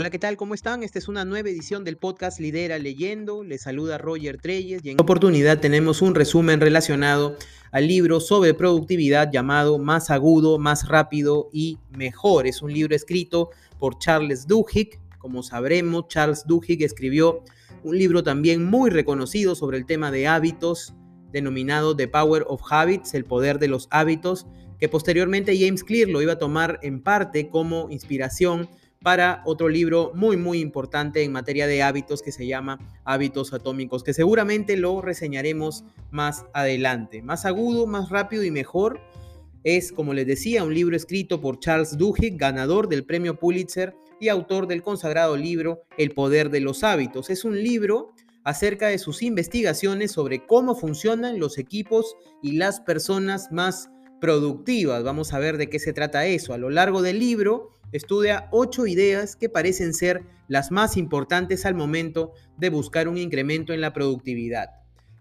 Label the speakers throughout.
Speaker 1: Hola, ¿qué tal? ¿Cómo están? Esta es una nueva edición del podcast Lidera Leyendo. Les saluda Roger Treyes y en esta oportunidad tenemos un resumen relacionado al libro sobre productividad llamado Más agudo, más rápido y mejor. Es un libro escrito por Charles Duhigg. Como sabremos, Charles Duhigg escribió un libro también muy reconocido sobre el tema de hábitos denominado The Power of Habits, el poder de los hábitos, que posteriormente James Clear lo iba a tomar en parte como inspiración para otro libro muy muy importante en materia de hábitos que se llama Hábitos Atómicos, que seguramente lo reseñaremos más adelante. Más agudo, más rápido y mejor es, como les decía, un libro escrito por Charles Duhigg, ganador del premio Pulitzer y autor del consagrado libro El poder de los hábitos. Es un libro acerca de sus investigaciones sobre cómo funcionan los equipos y las personas más productivas. Vamos a ver de qué se trata eso. A lo largo del libro estudia ocho ideas que parecen ser las más importantes al momento de buscar un incremento en la productividad.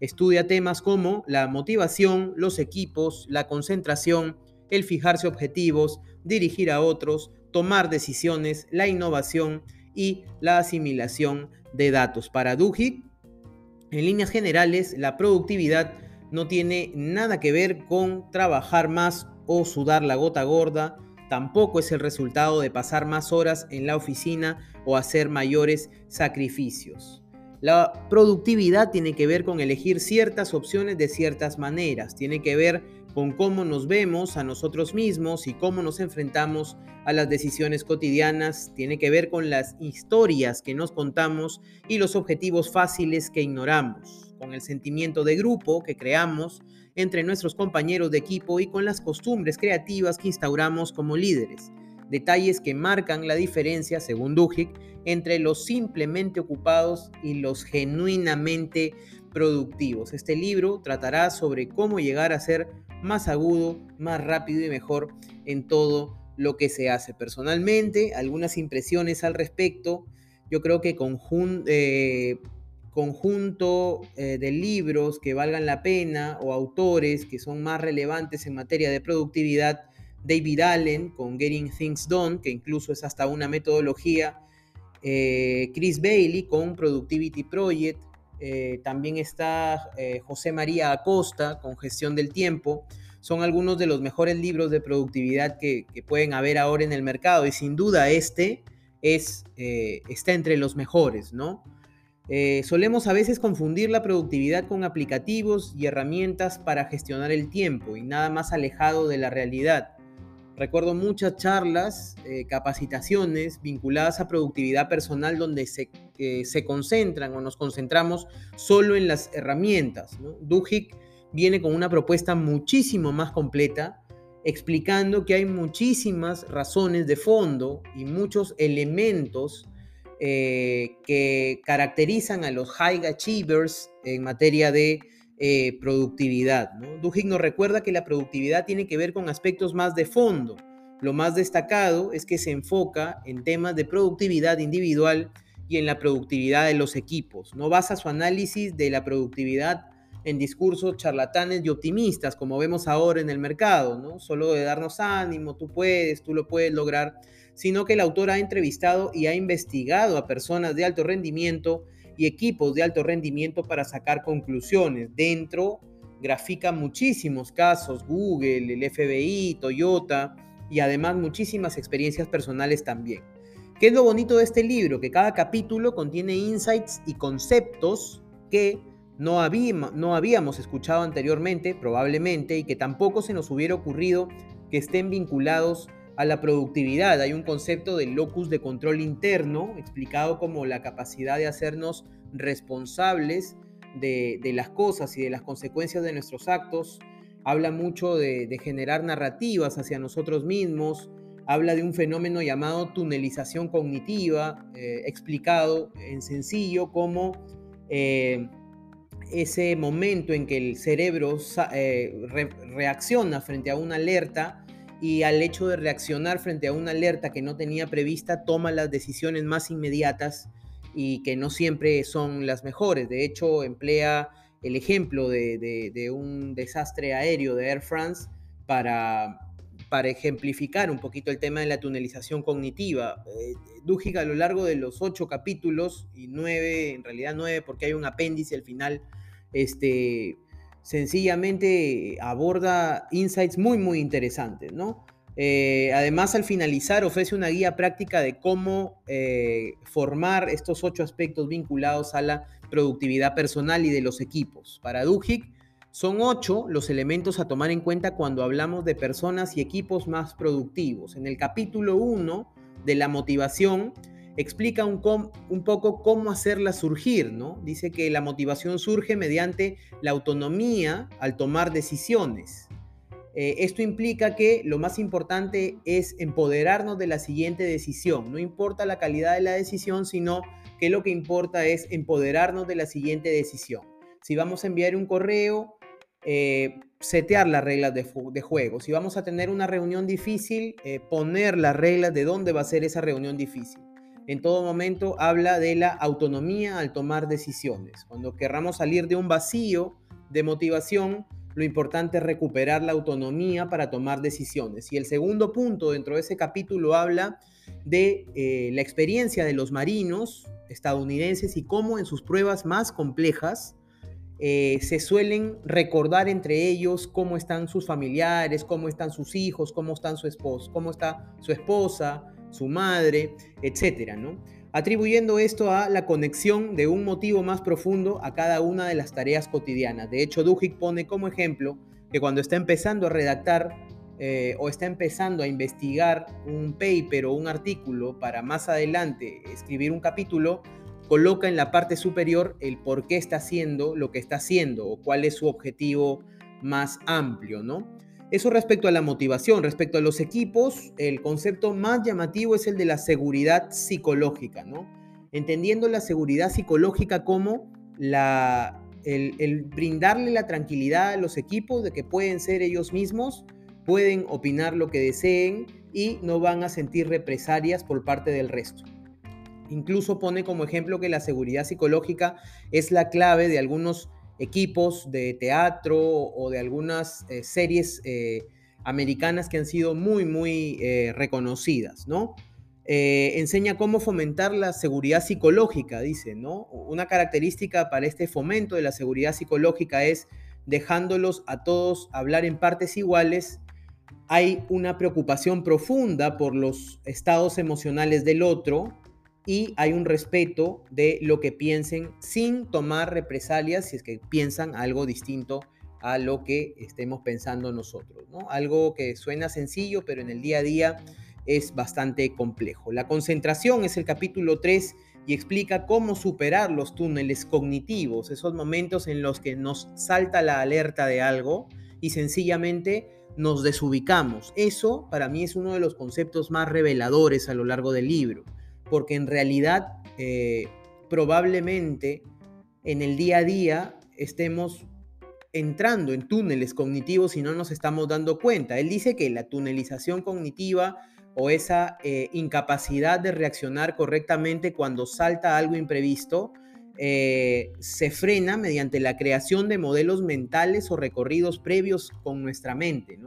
Speaker 1: Estudia temas como la motivación, los equipos, la concentración, el fijarse objetivos, dirigir a otros, tomar decisiones, la innovación y la asimilación de datos. Para Duhigg, en líneas generales, la productividad no tiene nada que ver con trabajar más o sudar la gota gorda, tampoco es el resultado de pasar más horas en la oficina o hacer mayores sacrificios. La productividad tiene que ver con elegir ciertas opciones de ciertas maneras, tiene que ver con cómo nos vemos a nosotros mismos y cómo nos enfrentamos a las decisiones cotidianas, tiene que ver con las historias que nos contamos y los objetivos fáciles que ignoramos, con el sentimiento de grupo que creamos entre nuestros compañeros de equipo y con las costumbres creativas que instauramos como líderes. Detalles que marcan la diferencia, según Duhigg, entre los simplemente ocupados y los genuinamente productivos. Este libro tratará sobre cómo llegar a ser más agudo, más rápido y mejor en todo lo que se hace. Personalmente, algunas impresiones al respecto. Yo creo que conjun eh, conjunto eh, de libros que valgan la pena o autores que son más relevantes en materia de productividad. David Allen con Getting Things Done, que incluso es hasta una metodología. Eh, Chris Bailey con Productivity Project. Eh, también está José María Acosta con Gestión del Tiempo. Son algunos de los mejores libros de productividad que, que pueden haber ahora en el mercado y sin duda este es, está entre los mejores, ¿no? Eh, solemos a veces confundir la productividad con aplicativos y herramientas para gestionar el tiempo y nada más alejado de la realidad. Recuerdo muchas charlas, eh, capacitaciones vinculadas a productividad personal donde se, eh, se, concentran o nos concentramos solo en las herramientas. ¿no? Viene con una propuesta muchísimo más completa, explicando que hay muchísimas razones de fondo y muchos elementos eh, que caracterizan a los high achievers en materia de eh, productividad. ¿no? Nos recuerda que la productividad tiene que ver con aspectos más de fondo. Lo más destacado es que se enfoca en temas de productividad individual y en la productividad de los equipos. No basa su análisis de la productividad en discursos charlatanes y optimistas, como vemos ahora en el mercado, ¿no? Solo de darnos ánimo, tú puedes, tú lo puedes lograr, sino que el autor ha entrevistado y ha investigado a personas de alto rendimiento y equipos de alto rendimiento para sacar conclusiones. Dentro grafica muchísimos casos, Google, el FBI, Toyota y además muchísimas experiencias personales también. ¿Qué es lo bonito de este libro? Que cada capítulo contiene insights y conceptos que no habíamos, no habíamos escuchado anteriormente, probablemente, y que tampoco se nos hubiera ocurrido que estén vinculados a la productividad. Hay un concepto de locus de control interno, explicado como la capacidad de hacernos responsables de, las cosas y de las consecuencias de nuestros actos. Habla mucho de, generar narrativas hacia nosotros mismos. Habla de un fenómeno llamado tunelización cognitiva, eh, explicado en sencillo como eh, ese momento en que el cerebro eh, reacciona frente a una alerta y al hecho de reaccionar frente a una alerta que no tenía prevista, toma las decisiones más inmediatas y que no siempre son las mejores. De hecho, emplea el ejemplo de, un desastre aéreo de Air France para, para ejemplificar un poquito el tema de la tunelización cognitiva. Eh, a lo largo de los ocho capítulos, y nueve, en realidad nueve porque hay un apéndice al final, este, sencillamente aborda insights muy, muy interesantes, ¿no? Eh, además, al finalizar, ofrece una guía práctica de cómo eh, formar estos ocho aspectos vinculados a la productividad personal y de los equipos. Para Duhigg, son ocho los elementos a tomar en cuenta cuando hablamos de personas y equipos más productivos. En el capítulo 1 de la motivación, explica un, poco cómo hacerla surgir, ¿no? Dice que la motivación surge mediante la autonomía al tomar decisiones. Eh, esto implica que lo más importante es empoderarnos de la siguiente decisión. No importa la calidad de la decisión, sino que lo que importa es empoderarnos de la siguiente decisión. Si vamos a enviar un correo, eh, setear las reglas de, juego. Si vamos a tener una reunión difícil, eh, poner las reglas de dónde va a ser esa reunión difícil. En todo momento habla de la autonomía al tomar decisiones. Cuando querramos salir de un vacío de motivación, lo importante es recuperar la autonomía para tomar decisiones. Y el segundo punto dentro de ese capítulo habla de eh, la experiencia de los marinos estadounidenses y cómo en sus pruebas más complejas eh, se suelen recordar entre ellos cómo están sus familiares, cómo están sus hijos, cómo están su esposo, cómo está su esposa, su madre, etcétera, ¿no? atribuyendo esto a la conexión de un motivo más profundo a cada una de las tareas cotidianas. De hecho, Duhigg pone como ejemplo que cuando está empezando a redactar eh, o está empezando a investigar un paper o un artículo para más adelante escribir un capítulo, coloca en la parte superior el por qué está haciendo lo que está haciendo o cuál es su objetivo más amplio, ¿no? Eso respecto a la motivación, respecto a los equipos, el concepto más llamativo es el de la seguridad psicológica, ¿no? Entendiendo la seguridad psicológica como la, el, el brindarle la tranquilidad a los equipos de que pueden ser ellos mismos, pueden opinar lo que deseen y no van a sentir represalias por parte del resto. Incluso pone como ejemplo que la seguridad psicológica es la clave de algunos equipos de teatro o de algunas eh, series eh, americanas que han sido muy, muy eh, reconocidas, ¿no? enseña cómo fomentar la seguridad psicológica, dice, ¿no? Una característica para este fomento de la seguridad psicológica es dejándolos a todos hablar en partes iguales. Hay una preocupación profunda por los estados emocionales del otro, y hay un respeto de lo que piensen sin tomar represalias si es que piensan algo distinto a lo que estemos pensando nosotros. ¿no? Algo que suena sencillo, pero en el día a día es bastante complejo. La concentración es el capítulo 3 y explica cómo superar los túneles cognitivos, esos momentos en los que nos salta la alerta de algo y sencillamente nos desubicamos. Eso para mí es uno de los conceptos más reveladores a lo largo del libro porque en realidad eh, probablemente en el día a día estemos entrando en túneles cognitivos y no nos estamos dando cuenta. Él dice que la tunelización cognitiva o esa eh, incapacidad de reaccionar correctamente cuando salta algo imprevisto eh, se frena mediante la creación de modelos mentales o recorridos previos con nuestra mente.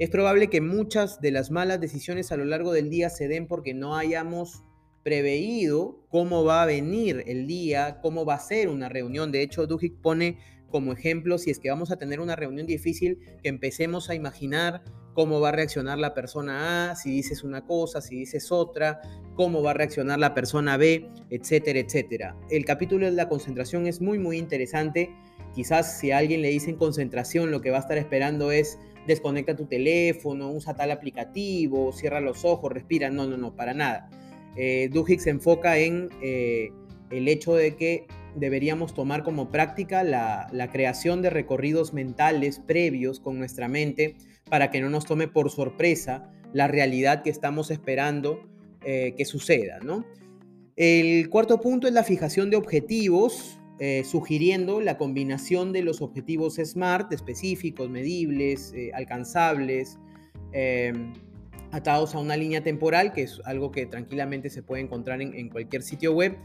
Speaker 1: Es probable que muchas de las malas decisiones a lo largo del día se den porque no hayamos preveído cómo va a venir el día, cómo va a ser una reunión. De hecho, Duhigg pone como ejemplo, si es que vamos a tener una reunión difícil, que empecemos a imaginar cómo va a reaccionar la persona A, si dices una cosa, si dices otra, cómo va a reaccionar la persona B, etcétera, etcétera. El capítulo de la concentración es muy, muy interesante. Quizás si a alguien le dicen concentración, lo que va a estar esperando es desconecta tu teléfono, usa tal aplicativo, cierra los ojos, respira. No, no, no, para nada eh, se enfoca en eh, el hecho de que deberíamos tomar como práctica la, creación de recorridos mentales previos con nuestra mente para que no nos tome por sorpresa la realidad que estamos esperando eh, que suceda. El cuarto punto es la fijación de objetivos, eh, sugiriendo la combinación de los objetivos SMART, específicos, medibles, alcanzables, atados a una línea temporal, que es algo que tranquilamente se puede encontrar en, cualquier sitio web,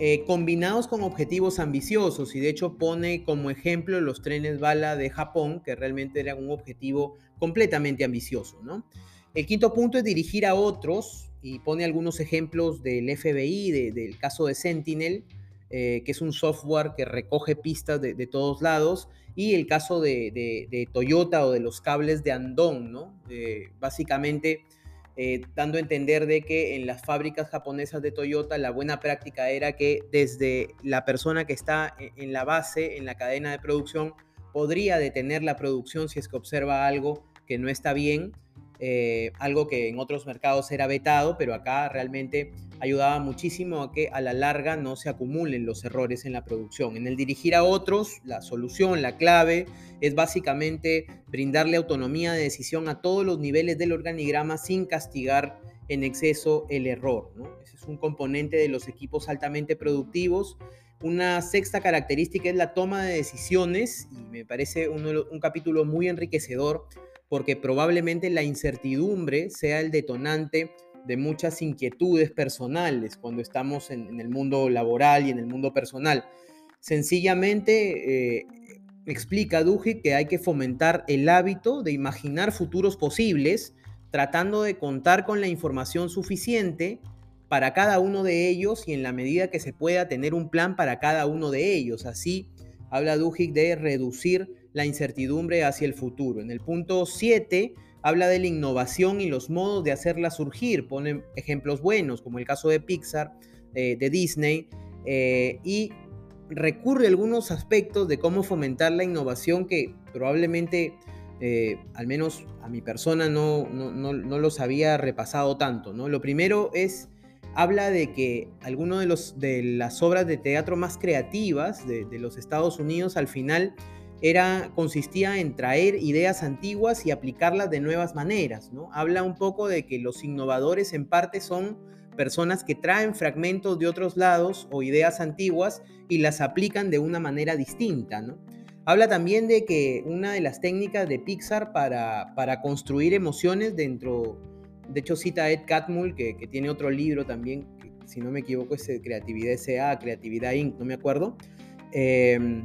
Speaker 1: eh, combinados con objetivos ambiciosos y de hecho pone como ejemplo los trenes bala de Japón, que realmente era un objetivo completamente ambicioso. ¿no? El quinto punto es dirigir a otros y pone algunos ejemplos del FBI, del caso de Sentinel, eh, que es un software que recoge pistas de, todos lados, y el caso de, Toyota o de los cables de Andong, ¿no? básicamente eh, dando a entender de que en las fábricas japonesas de Toyota la buena práctica era que desde la persona que está e, en la base, en la cadena de producción, podría detener la producción si es que observa algo que no está bien, eh, algo que en otros mercados era vetado, pero acá realmente ayudaba muchísimo a que a la larga no se acumulen los errores en la producción. En el dirigir a otros, la solución, la clave es básicamente brindarle autonomía de decisión a todos los niveles del organigrama sin castigar en exceso el error. Ese es un componente de los equipos altamente productivos. Una sexta característica es la toma de decisiones y me parece un capítulo muy enriquecedor porque probablemente la incertidumbre sea el detonante de muchas inquietudes personales cuando estamos en, el mundo laboral y en el mundo personal. Sencillamente eh, explica Duhigg que hay que fomentar el hábito de imaginar futuros posibles, tratando de contar con la información suficiente para cada uno de ellos y en la medida que se pueda tener un plan para cada uno de ellos. Así habla Duhigg de reducir la incertidumbre hacia el futuro. En el punto 7 habla de la innovación y los modos de hacerla surgir. Pone ejemplos buenos, como el caso de Pixar, eh, de Disney, eh, y recurre a algunos aspectos de cómo fomentar la innovación que probablemente, eh, al menos a mi persona, no, no, los había repasado tanto. ¿no? Lo primero es, habla de que algunas de, de las obras de teatro más creativas de los Estados Unidos al final era, consistía en traer ideas antiguas y aplicarlas de nuevas maneras. ¿no? Habla un poco de que los innovadores en parte son personas que traen fragmentos de otros lados o ideas antiguas y las aplican de una manera distinta. ¿no? Habla también de que una de las técnicas de Pixar para, para construir emociones dentro, de hecho cita a Ed Catmull, que, tiene otro libro también, que, si no me equivoco es Creatividad S.A., Creatividad Inc., no me acuerdo. Eh,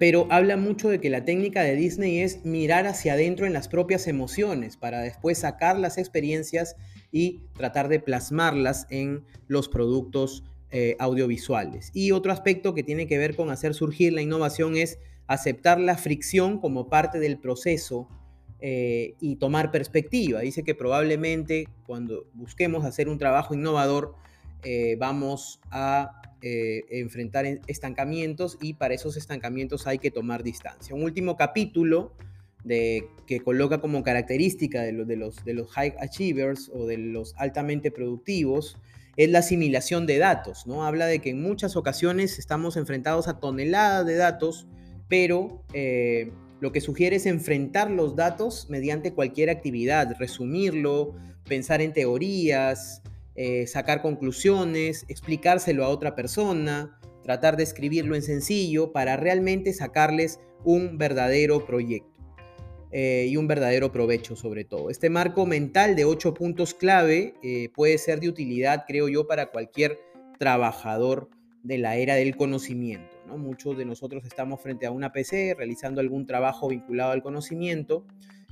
Speaker 1: pero habla mucho de que la técnica de Disney es mirar hacia adentro en las propias emociones para después sacar las experiencias y tratar de plasmarlas en los productos eh, audiovisuales. Y otro aspecto que tiene que ver con hacer surgir la innovación es aceptar la fricción como parte del proceso eh, y tomar perspectiva. Dice que probablemente cuando busquemos hacer un trabajo innovador, eh, vamos a eh, enfrentar estancamientos y para esos estancamientos hay que tomar distancia. Un último capítulo de, que coloca como característica de, de, los, de los high achievers o de los altamente productivos es la asimilación de datos. ¿no? Habla de que en muchas ocasiones estamos enfrentados a toneladas de datos, pero eh, lo que sugiere es enfrentar los datos mediante cualquier actividad, resumirlo, pensar en teorías, eh, sacar conclusiones, explicárselo a otra persona, tratar de escribirlo en sencillo para realmente sacarles un verdadero proyecto eh, y un verdadero provecho sobre todo. Este marco mental de ocho puntos clave eh, puede ser de utilidad, creo yo, para cualquier trabajador de la era del conocimiento. ¿no? Muchos de nosotros estamos frente a una PC realizando algún trabajo vinculado al conocimiento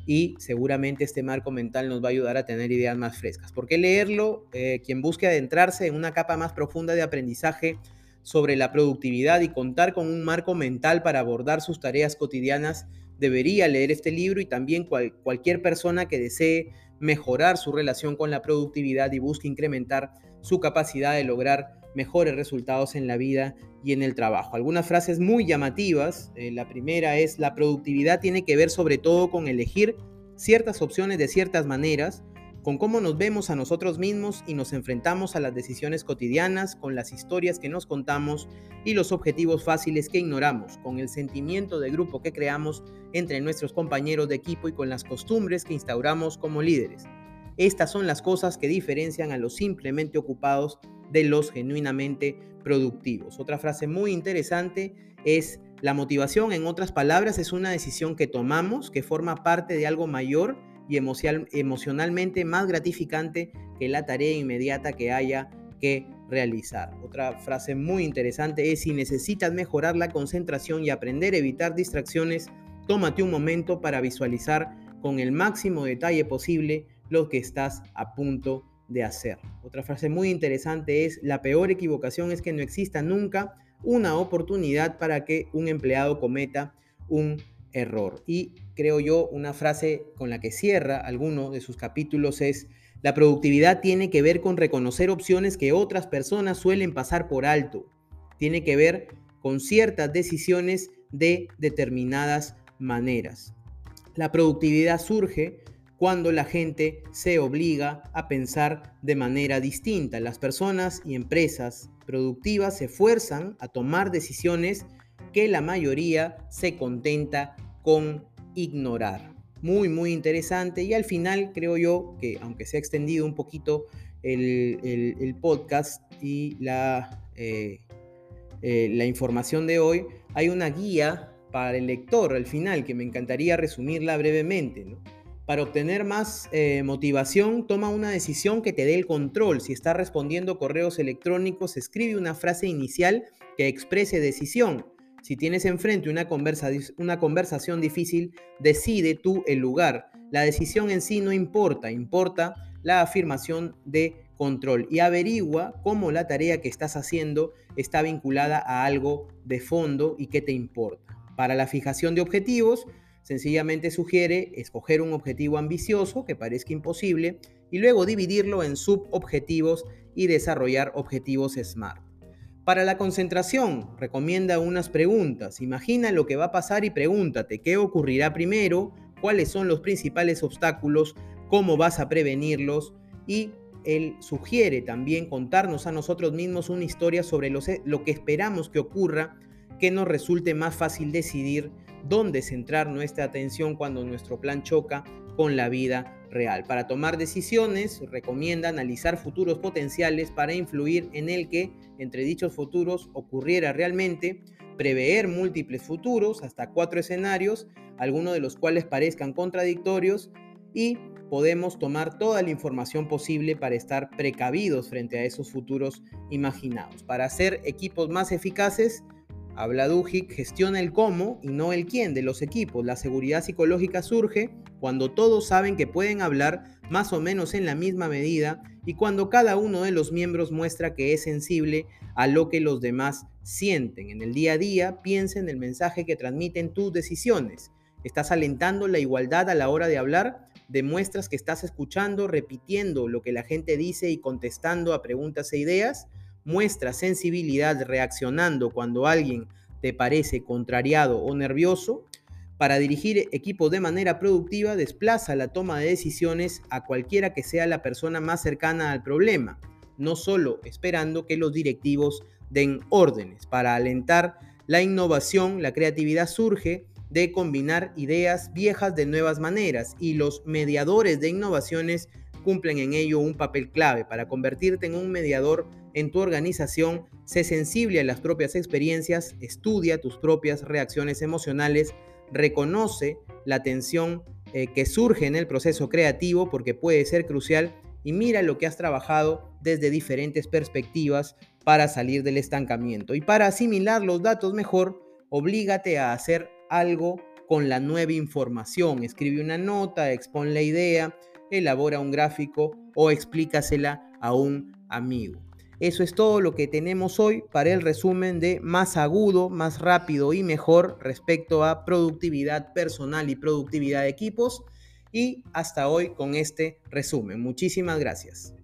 Speaker 1: y seguramente este marco mental nos va a ayudar a tener ideas más frescas. ¿Por qué leerlo? Eh, quien busque adentrarse en una capa más profunda de aprendizaje sobre la productividad y contar con un marco mental para abordar sus tareas cotidianas debería leer este libro y también cualquier persona que desee mejorar su relación con la productividad y busque incrementar su capacidad de lograr mejores resultados en la vida y en el trabajo. Algunas frases muy llamativas. Eh, la primera es, la productividad tiene que ver sobre todo con elegir ciertas opciones de ciertas maneras, con cómo nos vemos a nosotros mismos y nos enfrentamos a las decisiones cotidianas, con las historias que nos contamos y los objetivos fáciles que ignoramos, con el sentimiento de grupo que creamos entre nuestros compañeros de equipo y con las costumbres que instauramos como líderes. Estas son las cosas que diferencian a los simplemente ocupados de los genuinamente productivos. Otra frase muy interesante es la motivación, en otras palabras, es una decisión que tomamos que forma parte de algo mayor y emocionalmente más gratificante que la tarea inmediata que haya que realizar. Otra frase muy interesante es si necesitas mejorar la concentración y aprender a evitar distracciones, tómate un momento para visualizar con el máximo detalle posible lo que estás a punto de hacer. Otra frase muy interesante es, la peor equivocación es que no exista nunca una oportunidad para que un empleado cometa un error. Y creo yo, una frase con la que cierra alguno de sus capítulos es, la productividad tiene que ver con reconocer opciones que otras personas suelen pasar por alto. Tiene que ver con ciertas decisiones de determinadas maneras. La productividad surge cuando la gente se obliga a pensar de manera distinta. Las personas y empresas productivas se esfuerzan a tomar decisiones que la mayoría se contenta con ignorar. Muy, muy interesante. Y al final creo yo que, aunque se ha extendido un poquito el, podcast y la, eh, eh, la información de hoy, hay una guía para el lector al final que me encantaría resumirla brevemente. Para obtener más eh, motivación, toma una decisión que te dé el control. Si estás respondiendo correos electrónicos, escribe una frase inicial que exprese decisión. Si tienes enfrente una, una conversación difícil, decide tú el lugar. La decisión en sí no importa, importa la afirmación de control y averigua cómo la tarea que estás haciendo está vinculada a algo de fondo y que te importa. Para la fijación de objetivos, Sencillamente sugiere escoger un objetivo ambicioso que parezca imposible y luego dividirlo en subobjetivos y desarrollar objetivos SMART. Para la concentración, recomienda unas preguntas. Imagina lo que va a pasar y pregúntate qué ocurrirá primero, cuáles son los principales obstáculos, cómo vas a prevenirlos y él sugiere también contarnos a nosotros mismos una historia sobre lo que esperamos que ocurra que nos resulte más fácil decidir dónde centrar nuestra atención cuando nuestro plan choca con la vida real. Para tomar decisiones, recomienda analizar futuros potenciales para influir en el que entre dichos futuros ocurriera realmente, prever múltiples futuros, hasta cuatro escenarios, algunos de los cuales parezcan contradictorios, y podemos tomar toda la información posible para estar precavidos frente a esos futuros imaginados. Para hacer equipos más eficaces, Habla Duhigg, gestiona el cómo y no el quién de los equipos. La seguridad psicológica surge cuando todos saben que pueden hablar más o menos en la misma medida y cuando cada uno de los miembros muestra que es sensible a lo que los demás sienten. En el día a día, piensa en el mensaje que transmiten tus decisiones. ¿Estás alentando la igualdad a la hora de hablar? ¿Demuestras que estás escuchando, repitiendo lo que la gente dice y contestando a preguntas e ideas? Muestra sensibilidad reaccionando cuando alguien te parece contrariado o nervioso, para dirigir equipos de manera productiva desplaza la toma de decisiones a cualquiera que sea la persona más cercana al problema, no solo esperando que los directivos den órdenes. Para alentar la innovación, la creatividad surge de combinar ideas viejas de nuevas maneras y los mediadores de innovaciones cumplen en ello un papel clave para convertirte en un mediador en tu organización, sé sensible a las propias experiencias, estudia tus propias reacciones emocionales, reconoce la tensión eh, que surge en el proceso creativo porque puede ser crucial y mira lo que has trabajado desde diferentes perspectivas para salir del estancamiento. Y para asimilar los datos mejor, oblígate a hacer algo con la nueva información. Escribe una nota, expone la idea, elabora un gráfico o explícasela a un amigo. Eso es todo lo que tenemos hoy para el resumen de más agudo, más rápido y mejor respecto a productividad personal y productividad de equipos. Y hasta hoy con este resumen. Muchísimas gracias.